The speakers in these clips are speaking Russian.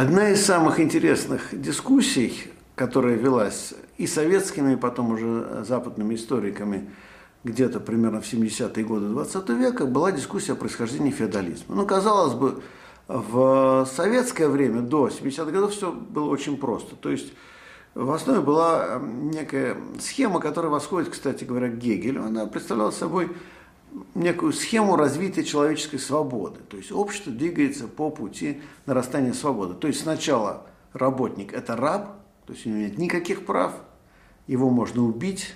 Одна из самых интересных дискуссий, которая велась и советскими, и потом уже западными историками где-то примерно в 70-е годы 20 века, была дискуссия о происхождении феодализма. Ну, казалось бы, в советское время, до 70-х годов, все было очень просто. То есть в основе была некая схема, которая восходит, кстати говоря, к Гегелю. Она представляла собой некую схему развития человеческой свободы. То есть общество двигается по пути нарастания свободы. То есть сначала работник – это раб, то есть у него нет никаких прав, его можно убить,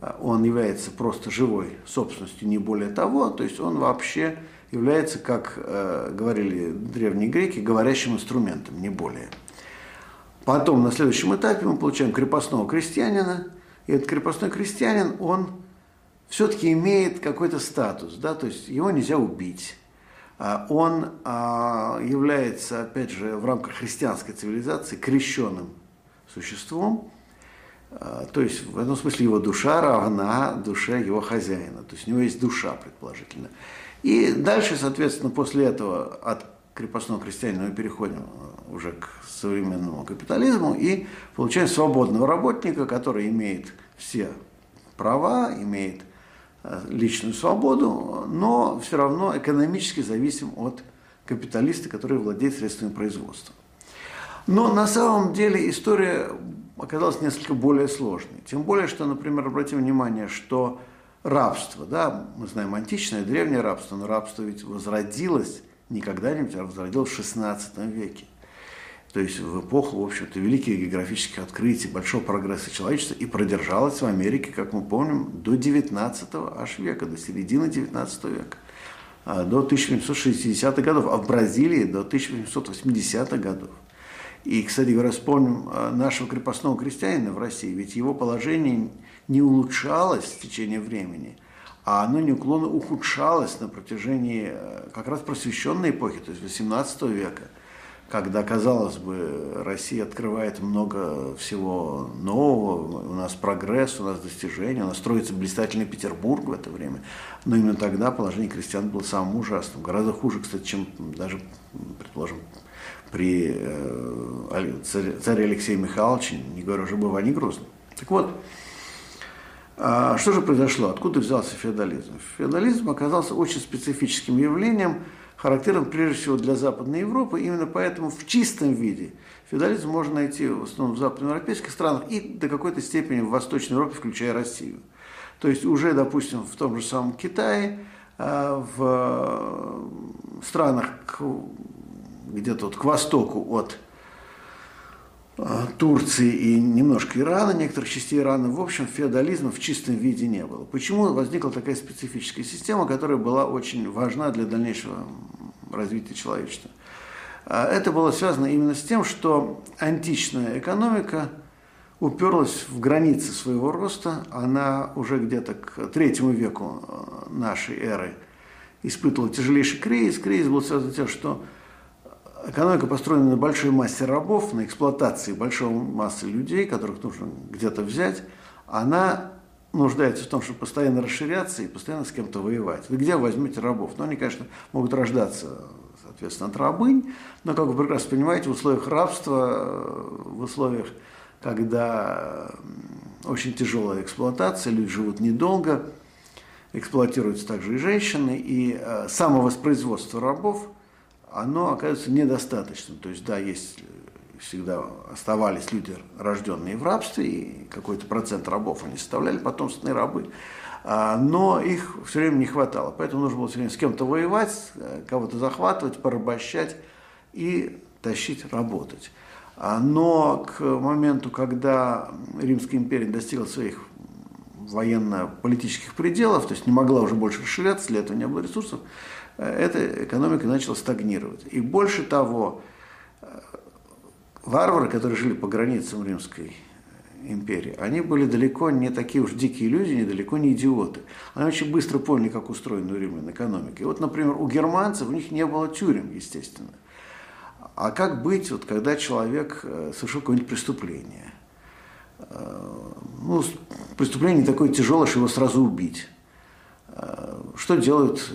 а он является просто живой собственностью, не более того, то есть он вообще является, как э, говорили древние греки, говорящим инструментом, не более. Потом на следующем этапе мы получаем крепостного крестьянина, и этот крепостной крестьянин, он все-таки имеет какой-то статус, да, то есть его нельзя убить. А он а, является, опять же, в рамках христианской цивилизации крещенным существом, а, то есть в этом смысле его душа равна душе его хозяина, то есть у него есть душа, предположительно. И дальше, соответственно, после этого от крепостного крестьянина мы переходим уже к современному капитализму и получаем свободного работника, который имеет все права, имеет личную свободу, но все равно экономически зависим от капиталиста, который владеет средствами производства. Но на самом деле история оказалась несколько более сложной. Тем более, что, например, обратим внимание, что рабство, да, мы знаем античное, древнее рабство, но рабство ведь возродилось не когда-нибудь, а возродилось в XVI веке то есть в эпоху, в общем-то, великих географических открытий, большого прогресса человечества, и продержалась в Америке, как мы помним, до 19 аж века, до середины 19 века, а, до 1860-х годов, а в Бразилии до 1880-х годов. И, кстати говоря, вспомним а, нашего крепостного крестьянина в России, ведь его положение не улучшалось в течение времени, а оно неуклонно ухудшалось на протяжении а, как раз просвещенной эпохи, то есть 18 века – когда, казалось бы, Россия открывает много всего нового, у нас прогресс, у нас достижения, у нас строится блистательный Петербург в это время. Но именно тогда положение крестьян было самым ужасным. Гораздо хуже, кстати, чем даже, предположим, при э, царе Алексее Михайловиче, не говоря уже об Иване Грозном. Так вот, а что же произошло? Откуда взялся феодализм? Феодализм оказался очень специфическим явлением – характерен прежде всего для Западной Европы. Именно поэтому в чистом виде феодализм можно найти в основном в западноевропейских странах и до какой-то степени в Восточной Европе, включая Россию. То есть уже, допустим, в том же самом Китае, а, в странах где-то вот к востоку от Турции и немножко Ирана, некоторых частей Ирана, в общем, феодализма в чистом виде не было. Почему возникла такая специфическая система, которая была очень важна для дальнейшего развития человечества? А, это было связано именно с тем, что античная экономика уперлась в границы своего роста. Она уже где-то к третьему веку а, нашей эры испытывала тяжелейший кризис. Кризис был связан с тем, что Экономика построена на большой массе рабов, на эксплуатации большой массы людей, которых нужно где-то взять. Она нуждается в том, чтобы постоянно расширяться и постоянно с кем-то воевать. Вы где возьмете рабов? Ну, они, конечно, могут рождаться, соответственно, от рабынь, но, как вы прекрасно понимаете, в условиях рабства, в условиях, когда очень тяжелая эксплуатация, люди живут недолго, эксплуатируются также и женщины, и э, самовоспроизводство рабов – оно оказывается недостаточным. То есть, да, есть э, всегда оставались люди, рожденные в рабстве, и какой-то процент рабов они составляли, потомственные рабы, а, но их все время не хватало. Поэтому нужно было все время с кем-то воевать, э, кого-то захватывать, порабощать и тащить, работать. А, но к моменту, когда Римская империя достигла своих военно-политических пределов, то есть не могла уже больше расширяться, для этого не было ресурсов, эта экономика начала стагнировать. И больше того, варвары, которые жили по границам Римской империи, они были далеко не такие уж дикие люди, недалеко не идиоты. Они очень быстро поняли, как устроена римлян экономика. И вот, например, у германцев у них не было тюрем, естественно. А как быть, вот, когда человек э, совершил какое-нибудь преступление? Э, ну, преступление такое тяжелое, что его сразу убить. Э, что делают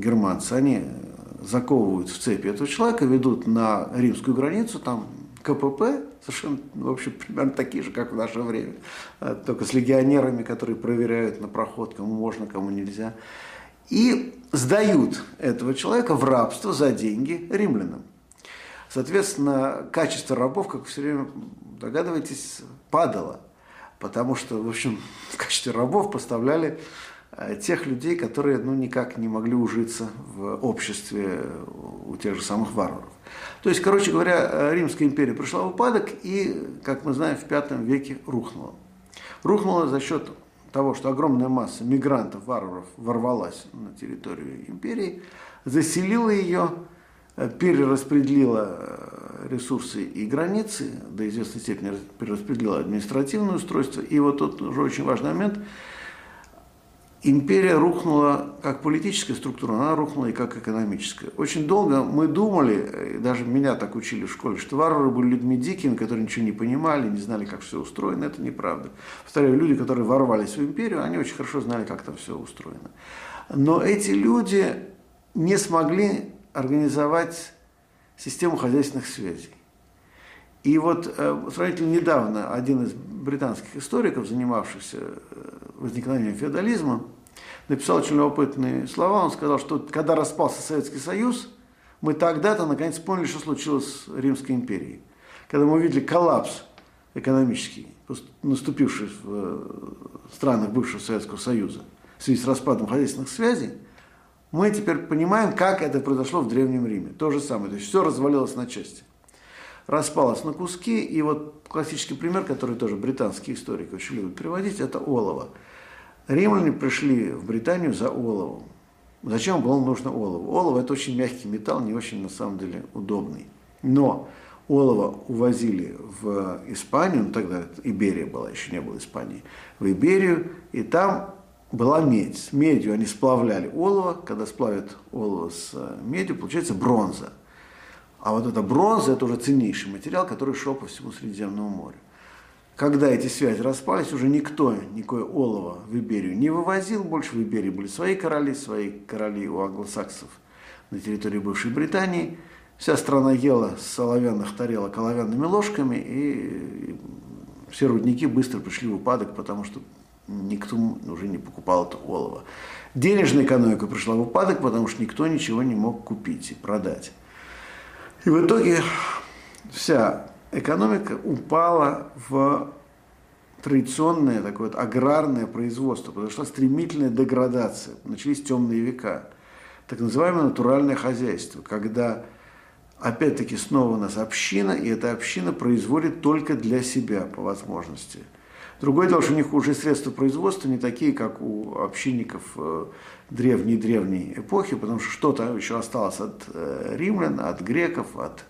германцы, они заковывают в цепи этого человека, ведут на римскую границу, там КПП, совершенно, в общем, примерно такие же, как в наше время, а, только с легионерами, которые проверяют на проход, кому можно, кому нельзя, и сдают этого человека в рабство за деньги римлянам. Соответственно, качество рабов, как все время догадываетесь, падало, потому что, в общем, в качестве рабов поставляли Э, тех людей, которые ну, никак не могли ужиться в обществе у тех же самых варваров. То есть, короче говоря, э, Римская империя пришла в упадок и, как мы знаем, в V веке рухнула. Рухнула за счет того, что огромная масса мигрантов, варваров ворвалась на территорию империи, заселила ее, э, перераспределила ресурсы и границы, до известной степени перераспределила административное устройство. И вот тут уже очень важный момент – империя рухнула как политическая структура, она рухнула и как экономическая. Очень долго мы думали, даже меня так учили в школе, что варвары были людьми дикими, которые ничего не понимали, не знали, как все устроено. Это неправда. Повторяю, люди, которые ворвались в империю, они очень хорошо знали, как там все устроено. Но эти люди не смогли организовать систему хозяйственных связей. И вот э, сравнительно недавно один из британских историков, занимавшихся э, возникновением феодализма, написал очень любопытные слова. Он сказал, что когда распался Советский Союз, мы тогда-то наконец поняли, что случилось с Римской империей. Когда мы увидели коллапс экономический, наступивший в э, странах бывшего Советского Союза в связи с распадом хозяйственных связей, мы теперь понимаем, как это произошло в Древнем Риме. То же самое. То есть все развалилось на части распалась на куски. И вот классический пример, который тоже британские историки очень любят приводить, это олово. Римляне пришли в Британию за оловом. Зачем было нужно олово? Олово – это очень мягкий металл, не очень, на самом деле, удобный. Но олово увозили в Испанию, ну тогда Иберия была, еще не было Испании, в Иберию, и там была медь. С медью они сплавляли олово, когда сплавят олово с медью, получается бронза. А вот эта бронза – это уже ценнейший материал, который шел по всему Средиземному морю. Когда эти связи распались, уже никто никакое олово в Иберию не вывозил. Больше в Иберии были свои короли, свои короли у англосаксов на территории бывшей Британии. Вся страна ела с оловянных тарелок оловянными ложками, и все рудники быстро пришли в упадок, потому что никто уже не покупал это олово. Денежная экономика пришла в упадок, потому что никто ничего не мог купить и продать. И в итоге вся экономика упала в традиционное такое вот аграрное производство, произошла стремительная деградация, начались темные века, так называемое натуральное хозяйство, когда опять-таки снова у нас община, и эта община производит только для себя по возможности. Другое дело, что у них уже средства производства не такие, как у общинников э, древней-древней эпохи, потому что что-то еще осталось от э, римлян, от греков, от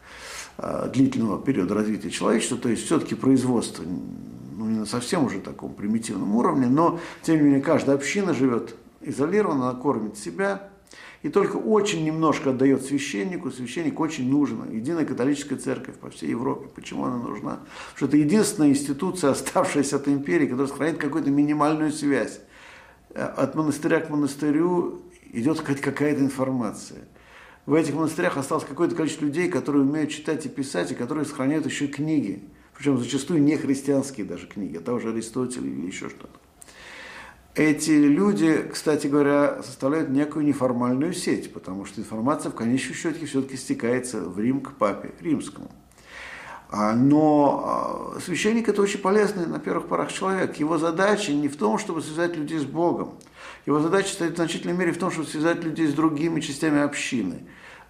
э, длительного периода развития человечества, то есть все-таки производство ну, не на совсем уже таком примитивном уровне, но тем не менее каждая община живет изолированно, она кормит себя, и только очень немножко отдает священнику, священник очень нужен. Единая католическая церковь по всей Европе. Почему она нужна? Потому что это единственная институция, оставшаяся от империи, которая сохраняет какую-то минимальную связь. Э, от монастыря к монастырю идет какая-то информация. В этих монастырях осталось какое-то количество людей, которые умеют читать и писать, и которые сохраняют еще книги. Причем зачастую не христианские даже книги, а того же Аристотеля или еще что-то. Эти люди, кстати говоря, составляют некую неформальную сеть, потому что информация в конечном счете все-таки стекается в Рим к папе римскому. А, но а, священник это очень полезный на первых порах человек. Его задача не в том, чтобы связать людей с Богом. Его задача стоит в значительной мере в том, чтобы связать людей с другими частями общины.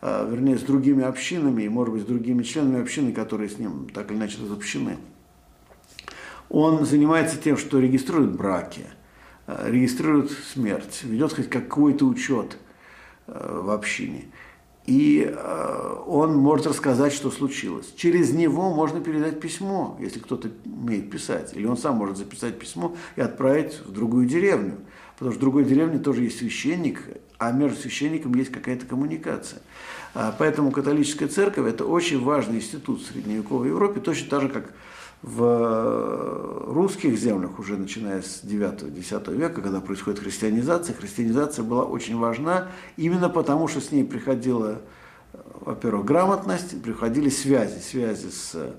А, вернее, с другими общинами и, может быть, с другими членами общины, которые с ним так или иначе разобщены. Он занимается тем, что регистрирует браки, регистрирует смерть, ведет хоть какой-то учет в общине и э, он может рассказать, что случилось. Через него можно передать письмо, если кто-то умеет писать. Или он сам может записать письмо и отправить в другую деревню. Потому что в другой деревне тоже есть священник, а между священником есть какая-то коммуникация. Поэтому католическая церковь – это очень важный институт в средневековой Европе, точно так же, как В русских землях уже начиная с 9-10 века, когда происходит христианизация, христианизация была очень важна именно потому, что с ней приходила, во-первых, грамотность, приходили связи, связи с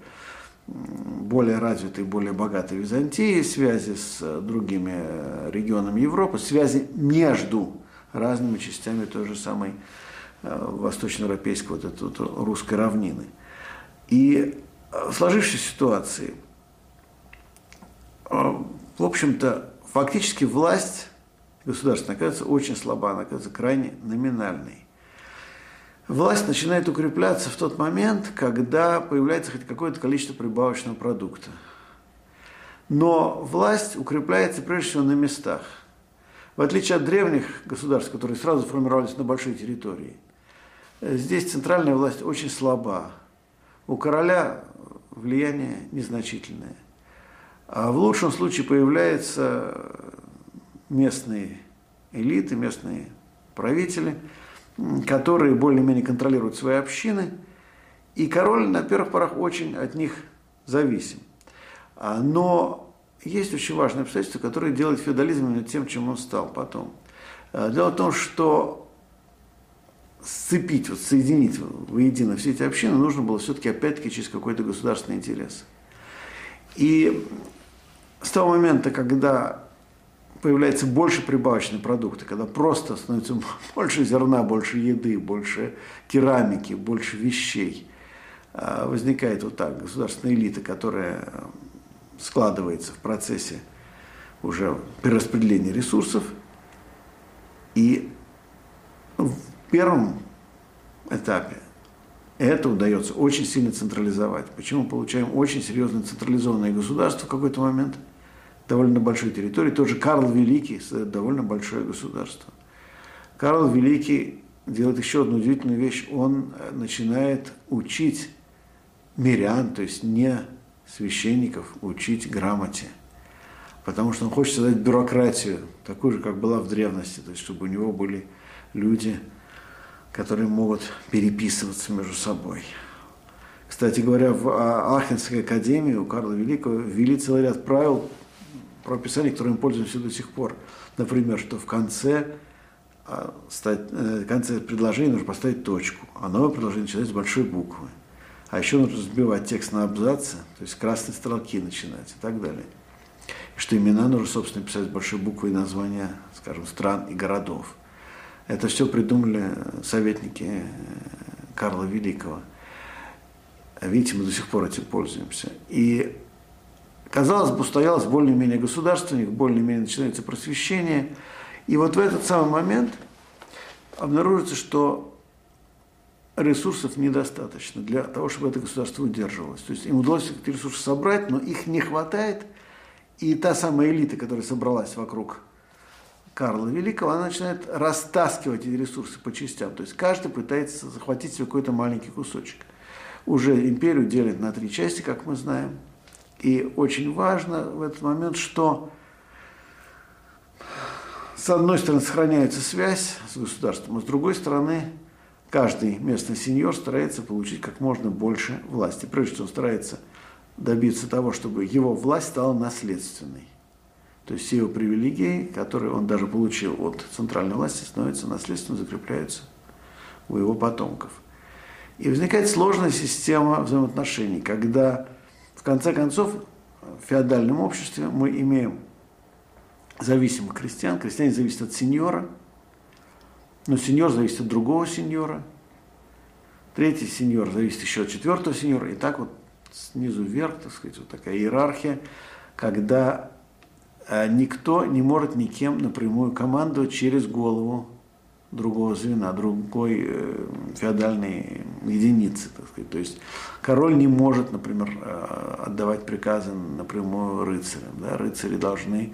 более развитой, более богатой Византией, связи с другими регионами Европы, связи между разными частями той же самой э, восточноевропейской вот этой вот русской равнины. И сложившейся ситуации, э, в общем-то, фактически власть государственная оказывается очень слаба, она оказывается крайне номинальной. Власть начинает укрепляться в тот момент, когда появляется хоть какое-то количество прибавочного продукта. Но власть укрепляется прежде всего на местах. В отличие от древних государств, которые сразу формировались на большой территории, здесь центральная власть очень слаба. У короля влияние незначительное. А в лучшем случае появляются местные элиты, местные правители, которые более-менее контролируют свои общины, и король на первых порах очень от них зависим. А, но есть очень важное обстоятельство, которое делает феодализм именно тем, чем он стал потом. А, дело в том, что сцепить, вот, соединить воедино все эти общины нужно было все-таки опять-таки через какой-то государственный интерес. И с того момента, когда появляется больше прибавочных продуктов, когда просто становится больше зерна, больше еды, больше керамики, больше вещей, а, возникает вот так государственная элита, которая складывается в процессе уже перераспределения ресурсов. И в первом этапе это удается очень сильно централизовать. Почему получаем очень серьезное централизованное государство в какой-то момент, довольно большой территории. Тот же Карл Великий создает довольно большое государство. Карл Великий делает еще одну удивительную вещь. Он э, начинает учить мирян, то есть не священников, учить грамоте. Потому что он хочет создать бюрократию, такую же, как была в древности, то есть чтобы у него были люди, которые могут переписываться между собой. Кстати говоря, в Ахенской академии у Карла Великого ввели целый ряд правил про писание, которым пользуемся до сих пор. Например, что в конце, а, э, в конце предложения нужно поставить точку, а новое предложение начинается с большой буквы. А еще нужно сбивать текст на абзацы, то есть красные строки начинать и так далее. И что имена нужно, собственно, писать с большой буквы и названия, скажем, стран и городов. Это все придумали советники э, Карла Великого. Видите, мы до сих пор этим пользуемся. И, казалось бы, устоялось более-менее государственник, более-менее начинается просвещение. И вот в этот самый момент обнаружится, что ресурсов недостаточно для того, чтобы это государство удерживалось. То есть им удалось эти ресурсы собрать, но их не хватает. И та самая элита, которая собралась вокруг Карла Великого, она начинает растаскивать эти ресурсы по частям. То есть каждый пытается захватить себе какой-то маленький кусочек. Уже империю делят на три части, как мы знаем. И очень важно в этот момент, что с одной стороны сохраняется связь с государством, а с другой стороны каждый местный сеньор старается получить как можно больше власти. Прежде всего он старается добиться того, чтобы его власть стала наследственной. То есть все его привилегии, которые он даже получил от центральной власти, становятся наследственно, закрепляются у его потомков. И возникает сложная система взаимоотношений, когда в конце концов в феодальном обществе мы имеем зависимых крестьян, крестьяне зависят от сеньора, но сеньор зависит от другого сеньора, третий сеньор зависит еще от четвертого сеньора, и так вот снизу вверх, так сказать, вот такая иерархия, когда никто не может никем напрямую командовать через голову другого звена, другой э, феодальной единицы, так сказать. То есть король не может, например, э, отдавать приказы напрямую рыцарям. Да? Рыцари должны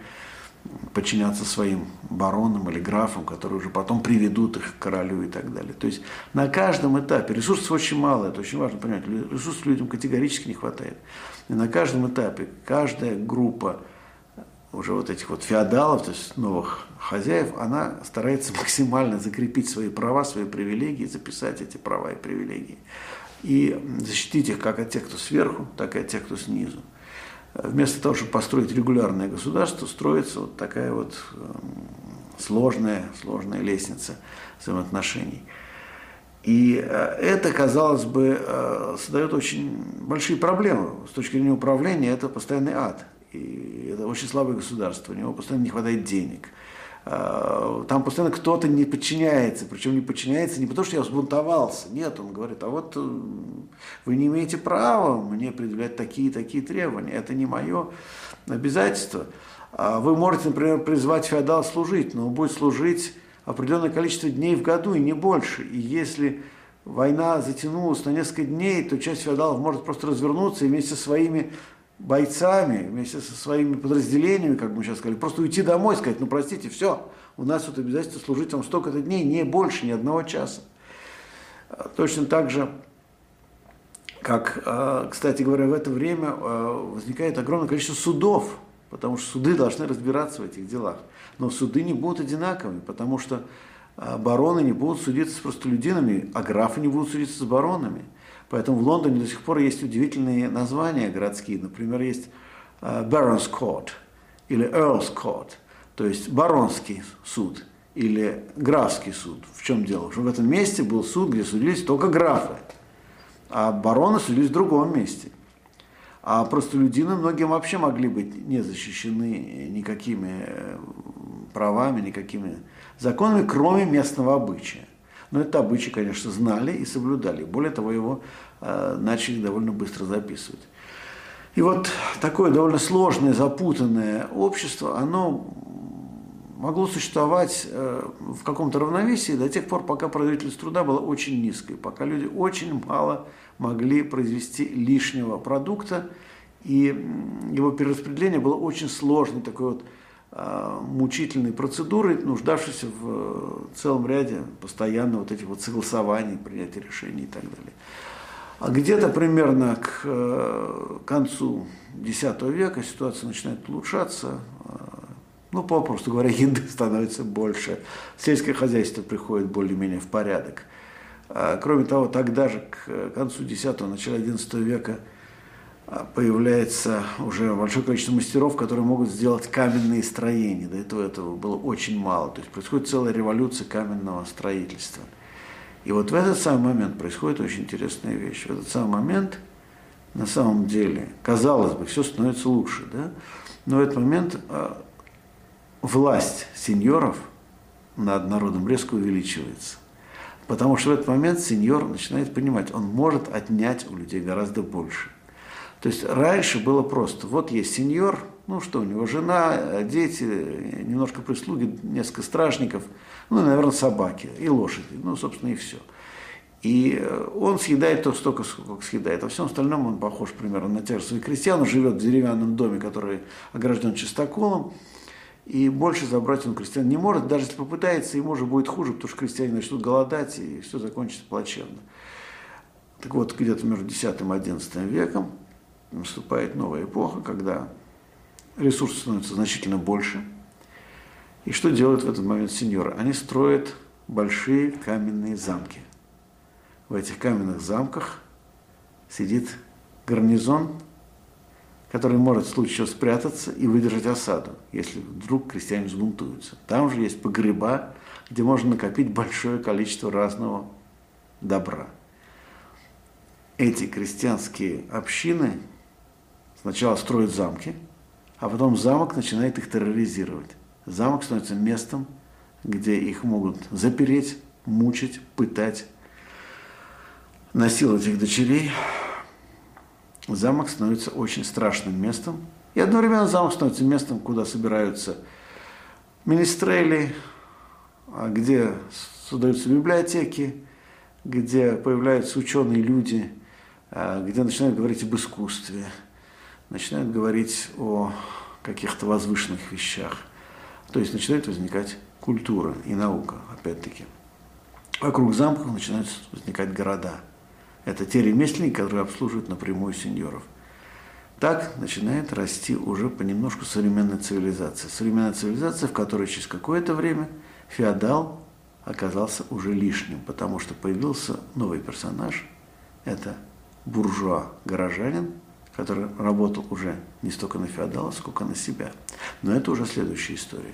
подчиняться своим баронам или графам, которые уже потом приведут их к королю и так далее. То есть на каждом этапе, ресурсов очень мало, это очень важно понять, ресурсов людям категорически не хватает. И на каждом этапе каждая группа уже вот этих вот феодалов, то есть новых хозяев, она старается максимально закрепить свои права, свои привилегии, записать эти права и привилегии. И защитить их как от тех, кто сверху, так и от тех, кто снизу. вместо того, чтобы построить регулярное государство, строится вот такая вот сложная, сложная лестница взаимоотношений. И э, это, казалось бы, э, создает очень большие проблемы. С точки зрения управления это постоянный ад. И это очень слабое государство, у него постоянно не хватает денег. Э, там постоянно кто-то не подчиняется, причем не подчиняется не потому, что я взбунтовался, нет, он говорит, а вот вы не имеете права мне предъявлять такие такие требования, это не мое обязательство. А вы можете, например, призвать феодал служить, но он будет служить определенное количество дней в году и не больше. И если война затянулась на несколько дней, то часть феодалов может просто развернуться и вместе со своими бойцами, вместе со своими подразделениями, как мы сейчас сказали, просто уйти домой и сказать, ну простите, все, у нас тут обязательство служить вам столько-то дней, не больше, ни одного часа. Точно так же, как, а, кстати говоря, в это время а, возникает огромное количество судов, потому что суды должны разбираться в этих делах. Но суды не будут одинаковыми, потому что а, бароны не будут судиться с простолюдинами, а графы не будут судиться с баронами. Поэтому в Лондоне до сих пор есть удивительные названия городские. Например, есть а, Baron's Court или Earl's Court, то есть баронский суд или графский суд. В чем дело? Что в этом месте был суд, где судились только графы, а бароны судились в другом месте. А простолюдины многим вообще могли быть не защищены никакими э, правами, никакими законами, кроме местного обычая. Но это обычай, конечно, знали и соблюдали. Более того, его э, начали довольно быстро записывать. И вот такое довольно сложное, запутанное общество, оно могло существовать э, в каком-то равновесии до тех пор, пока производительность труда была очень низкой, пока люди очень мало могли произвести лишнего продукта, и его перераспределение было очень сложной такой вот мучительной процедурой, нуждавшейся в э, целом ряде постоянно вот этих вот согласований, принятия решений и так далее. А где-то примерно к концу X века ситуация начинает улучшаться, ну, попросту говоря, еды становится больше, сельское хозяйство приходит более-менее в порядок. Кроме того, тогда же, к концу X-го, началу XI века, появляется уже большое количество мастеров, которые могут сделать каменные строения. До этого этого было очень мало. То есть происходит целая революция каменного строительства. И вот в этот самый момент происходит очень интересная вещь. В этот самый момент, на самом деле, казалось бы, все становится лучше, да? но в этот момент а, власть сеньоров над народом резко увеличивается. Потому что в этот момент сеньор начинает понимать, он может отнять у людей гораздо больше. То есть раньше было просто, вот есть сеньор, ну что, у него жена, дети, немножко прислуги, несколько стражников, ну, наверное, собаки и лошади, ну, собственно, и все. И он съедает то столько, сколько съедает. А всем остальном он похож примерно на тех же своих крестьян. Он живет в деревянном доме, который огражден чистоколом и больше забрать он крестьян не может, даже если попытается, ему уже будет хуже, потому что крестьяне начнут голодать, и все закончится плачевно. Так вот, где-то между X и XI веком наступает новая эпоха, когда ресурсов становится значительно больше. И что делают в этот момент сеньоры? Они строят большие каменные замки. В этих каменных замках сидит гарнизон который может в случае чего спрятаться и выдержать осаду, если вдруг крестьяне взбунтуются. Там же есть погреба, где можно накопить большое количество разного добра. Эти крестьянские общины сначала строят замки, а потом замок начинает их терроризировать. Замок становится местом, где их могут запереть, мучить, пытать, насиловать их дочерей, замок становится очень страшным местом. И одновременно замок становится местом, куда собираются министрели, а где создаются библиотеки, где появляются ученые люди, а где начинают говорить об искусстве, начинают говорить о каких-то возвышенных вещах. То есть начинает возникать культура и наука, опять-таки. Вокруг замков начинают возникать города – это те ремесленники, которые обслуживают напрямую сеньоров. Так начинает расти уже понемножку современная цивилизация. Современная цивилизация, в которой через какое-то время феодал оказался уже лишним, потому что появился новый персонаж. Это буржуа-горожанин, который работал уже не столько на феодала, сколько на себя. Но это уже следующая история.